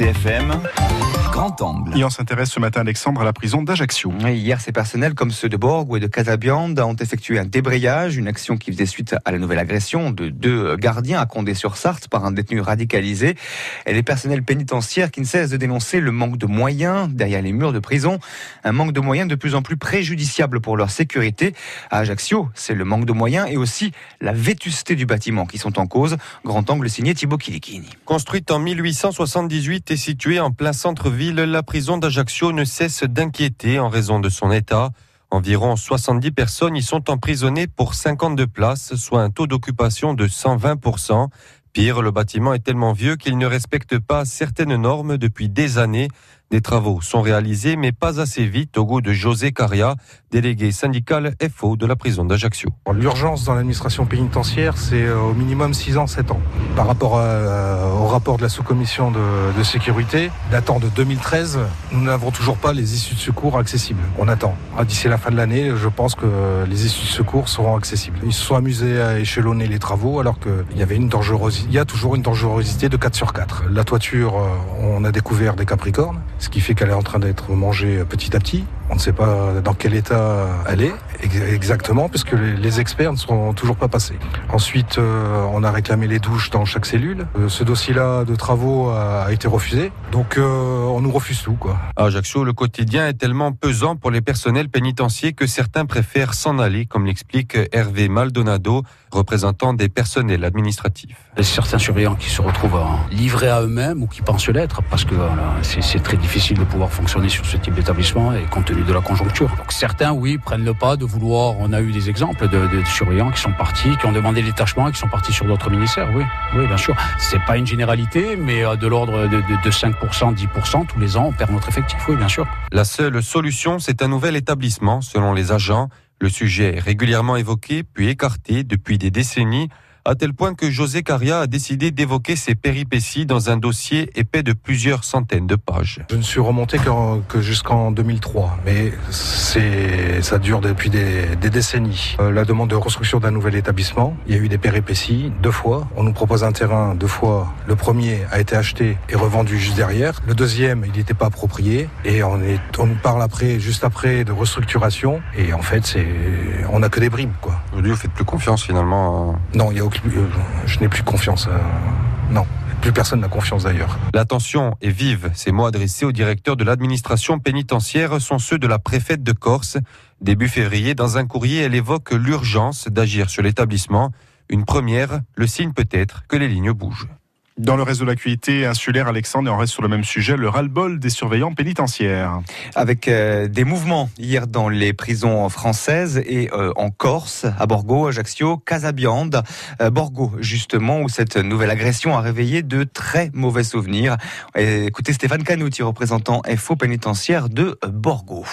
RCFM Grand Angle. Et on s'intéresse ce matin, Alexandre, à la prison d'Ajaccio. Hier, ces personnels, comme ceux de Borg et de Casabiande, ont effectué un débrayage, une action qui faisait suite à la nouvelle agression de deux gardiens à Condé-sur-Sarthe par un détenu radicalisé. Et les personnels pénitentiaires qui ne cessent de dénoncer le manque de moyens derrière les murs de prison, un manque de moyens de plus en plus préjudiciable pour leur sécurité. À Ajaccio, c'est le manque de moyens et aussi la vétusté du bâtiment qui sont en cause. Grand angle signé Thibaut Kilikini. Construite en 1878 et située en plein centre-ville, la prison d'Ajaccio ne cesse d'inquiéter en raison de son état. Environ 70 personnes y sont emprisonnées pour 52 places, soit un taux d'occupation de 120%. Pire, le bâtiment est tellement vieux qu'il ne respecte pas certaines normes depuis des années. Des travaux sont réalisés, mais pas assez vite au goût de José Caria, délégué syndical FO de la prison d'Ajaccio. L'urgence dans l'administration pénitentiaire, c'est euh, au minimum 6 ans, 7 ans. Par rapport euh, au rapport de la sous-commission de, de, sécurité, datant de 2013, nous n'avons toujours pas les issues de secours accessibles. On attend. Ah, d'ici la fin de l'année, je pense que les issues de secours seront accessibles. Ils se sont amusés à échelonner les travaux alors qu'il y avait une dangerosité. Il y a toujours une dangerosité de 4 sur 4. La toiture, euh, on a découvert des capricornes ce qui fait qu'elle est en train d'être mangée petit à petit. On ne sait pas dans quel état elle est exactement, puisque les experts ne sont toujours pas passés. Ensuite, euh, on a réclamé les douches dans chaque cellule. Euh, ce dossier-là de travaux a été refusé, donc euh, on nous refuse tout. Quoi. À Ajaccio, le quotidien est tellement pesant pour les personnels pénitentiaires que certains préfèrent s'en aller, comme l'explique Hervé Maldonado, représentant des personnels administratifs. Certains surveillants qui se retrouvent livrés à eux-mêmes ou qui pensent l'être, parce que voilà, c'est très difficile de pouvoir fonctionner sur ce type d'établissement et compte tenu de la conjoncture. Donc certains, oui, prennent le pas de vouloir. On a eu des exemples de, de, surveillants qui sont partis, qui ont demandé le détachement et qui sont partis sur d'autres ministères. Oui, oui, bien sûr. C'est pas une généralité, mais de l'ordre de, de, de 5%, 10% tous les ans, on perd notre effectif. Oui, bien sûr. La seule solution, c'est un nouvel établissement, selon les agents. Le sujet est régulièrement évoqué, puis écarté depuis des décennies à tel point que José Caria a décidé d'évoquer ses péripéties dans un dossier épais de plusieurs centaines de pages. Je ne suis remonté que, que jusqu'en 2003, mais ça dure depuis des, décennies. Euh, la demande de construction d'un nouvel établissement, il y a eu des péripéties deux fois. On nous propose un terrain deux fois. Le premier a été acheté et revendu juste derrière. Le deuxième, il n'était pas approprié et on nous parle après juste après de restructuration et en fait on n'a que des bribes. Aujourd'hui, vous faites plus confiance finalement. Non, il y a je n'ai plus confiance. Non. Plus personne n'a confiance d'ailleurs. La tension est vive. Ces mots adressés au directeur de l'administration pénitentiaire sont ceux de la préfète de Corse. Début février, dans un courrier, elle évoque l'urgence d'agir sur l'établissement. Une première, le signe peut-être que les lignes bougent. Dans le reste de l'actualité insulaire, Alexandre, et on reste sur le même sujet, le ras-le-bol des surveillants pénitentiaires. Avec euh, des mouvements hier dans les prisons françaises et euh, en Corse, à Borgo, Ajaccio, Casabiande. Euh, Borgo, justement, où cette nouvelle agression a réveillé de très mauvais souvenirs. écoutez Stéphane Canouti, représentant FO pénitentiaire de Borgo.